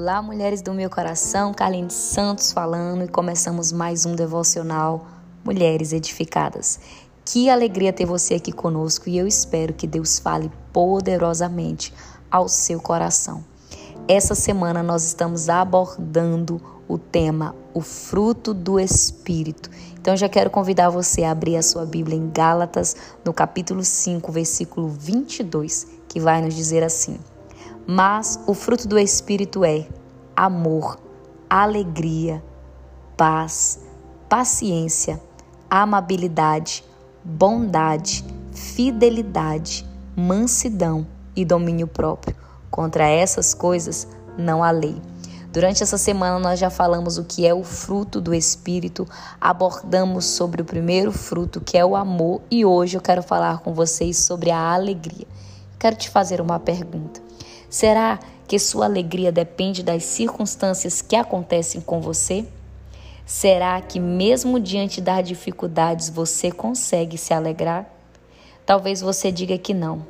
Olá, mulheres do meu coração, Carlinhos Santos falando e começamos mais um devocional Mulheres Edificadas. Que alegria ter você aqui conosco e eu espero que Deus fale poderosamente ao seu coração. Essa semana nós estamos abordando o tema O fruto do Espírito. Então já quero convidar você a abrir a sua Bíblia em Gálatas, no capítulo 5, versículo 22, que vai nos dizer assim: mas o fruto do Espírito é amor, alegria, paz, paciência, amabilidade, bondade, fidelidade, mansidão e domínio próprio. Contra essas coisas não há lei. Durante essa semana nós já falamos o que é o fruto do Espírito, abordamos sobre o primeiro fruto, que é o amor, e hoje eu quero falar com vocês sobre a alegria. Quero te fazer uma pergunta. Será que sua alegria depende das circunstâncias que acontecem com você? Será que, mesmo diante das dificuldades, você consegue se alegrar? Talvez você diga que não,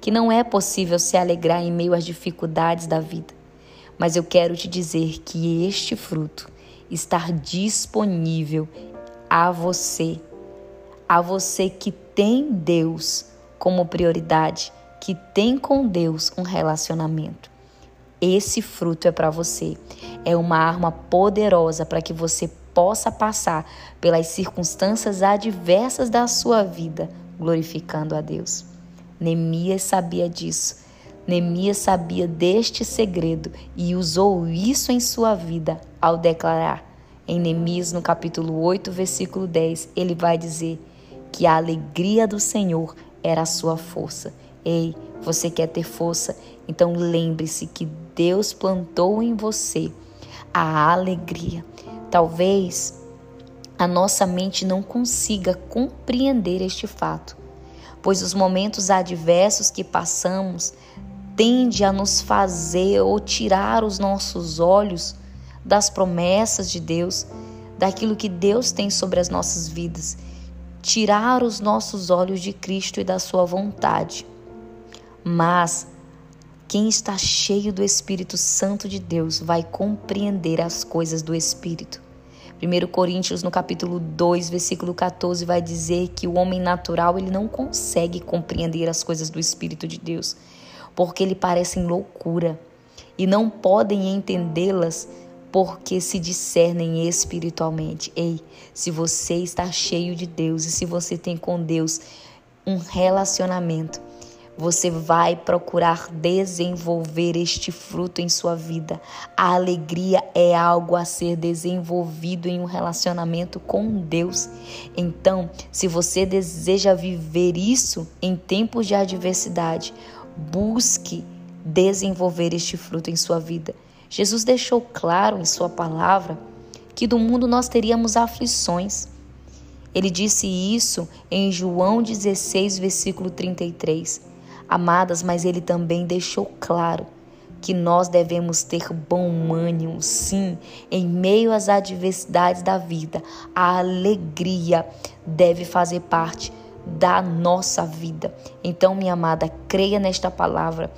que não é possível se alegrar em meio às dificuldades da vida. Mas eu quero te dizer que este fruto está disponível a você, a você que tem Deus como prioridade que tem com Deus um relacionamento. Esse fruto é para você. É uma arma poderosa para que você possa passar pelas circunstâncias adversas da sua vida, glorificando a Deus. Neemias sabia disso. Neemias sabia deste segredo e usou isso em sua vida ao declarar. Em Neemias, no capítulo 8, versículo 10, ele vai dizer que a alegria do Senhor era a sua força Ei, você quer ter força? Então lembre-se que Deus plantou em você a alegria. Talvez a nossa mente não consiga compreender este fato, pois os momentos adversos que passamos tende a nos fazer ou tirar os nossos olhos das promessas de Deus, daquilo que Deus tem sobre as nossas vidas, tirar os nossos olhos de Cristo e da sua vontade. Mas quem está cheio do Espírito Santo de Deus vai compreender as coisas do Espírito. 1 Coríntios no capítulo 2, versículo 14 vai dizer que o homem natural ele não consegue compreender as coisas do Espírito de Deus, porque lhe parecem loucura e não podem entendê-las porque se discernem espiritualmente. Ei, se você está cheio de Deus e se você tem com Deus um relacionamento, você vai procurar desenvolver este fruto em sua vida. A alegria é algo a ser desenvolvido em um relacionamento com Deus. Então, se você deseja viver isso em tempos de adversidade, busque desenvolver este fruto em sua vida. Jesus deixou claro em sua palavra que do mundo nós teríamos aflições. Ele disse isso em João 16, versículo 33. Amadas, mas ele também deixou claro que nós devemos ter bom ânimo, sim, em meio às adversidades da vida. A alegria deve fazer parte da nossa vida. Então, minha amada, creia nesta palavra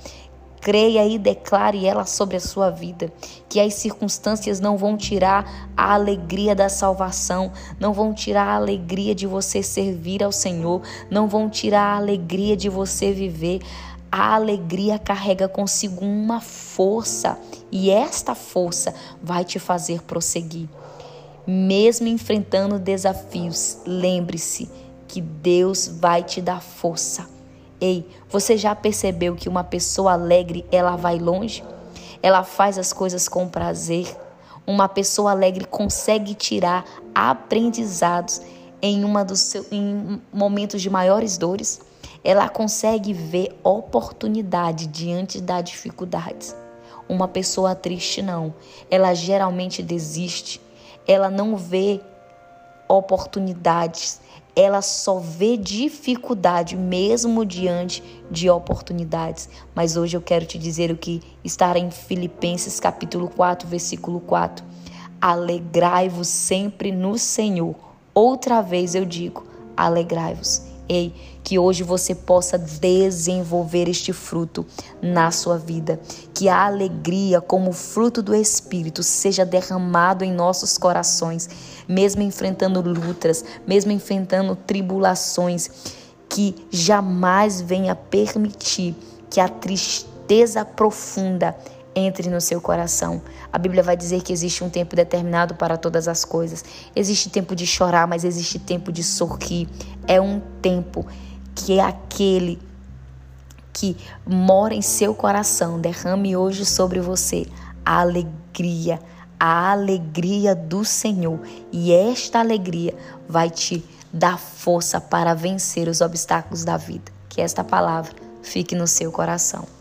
Creia e declare ela sobre a sua vida, que as circunstâncias não vão tirar a alegria da salvação, não vão tirar a alegria de você servir ao Senhor, não vão tirar a alegria de você viver. A alegria carrega consigo uma força e esta força vai te fazer prosseguir. Mesmo enfrentando desafios, lembre-se que Deus vai te dar força Ei, você já percebeu que uma pessoa alegre, ela vai longe? Ela faz as coisas com prazer. Uma pessoa alegre consegue tirar aprendizados em uma dos seus, em momentos de maiores dores. Ela consegue ver oportunidade diante das dificuldades. Uma pessoa triste não, ela geralmente desiste. Ela não vê oportunidades, ela só vê dificuldade mesmo diante de oportunidades. Mas hoje eu quero te dizer o que está em Filipenses capítulo 4, versículo 4. Alegrai-vos sempre no Senhor. Outra vez eu digo, alegrai-vos. Ei, que hoje você possa desenvolver este fruto na sua vida. Que a alegria, como fruto do Espírito, seja derramado em nossos corações, mesmo enfrentando lutas, mesmo enfrentando tribulações. Que jamais venha permitir que a tristeza profunda entre no seu coração. A Bíblia vai dizer que existe um tempo determinado para todas as coisas. Existe tempo de chorar, mas existe tempo de sorrir. É um tempo que é aquele que mora em seu coração derrame hoje sobre você a alegria, a alegria do Senhor. E esta alegria vai te dar força para vencer os obstáculos da vida. Que esta palavra fique no seu coração.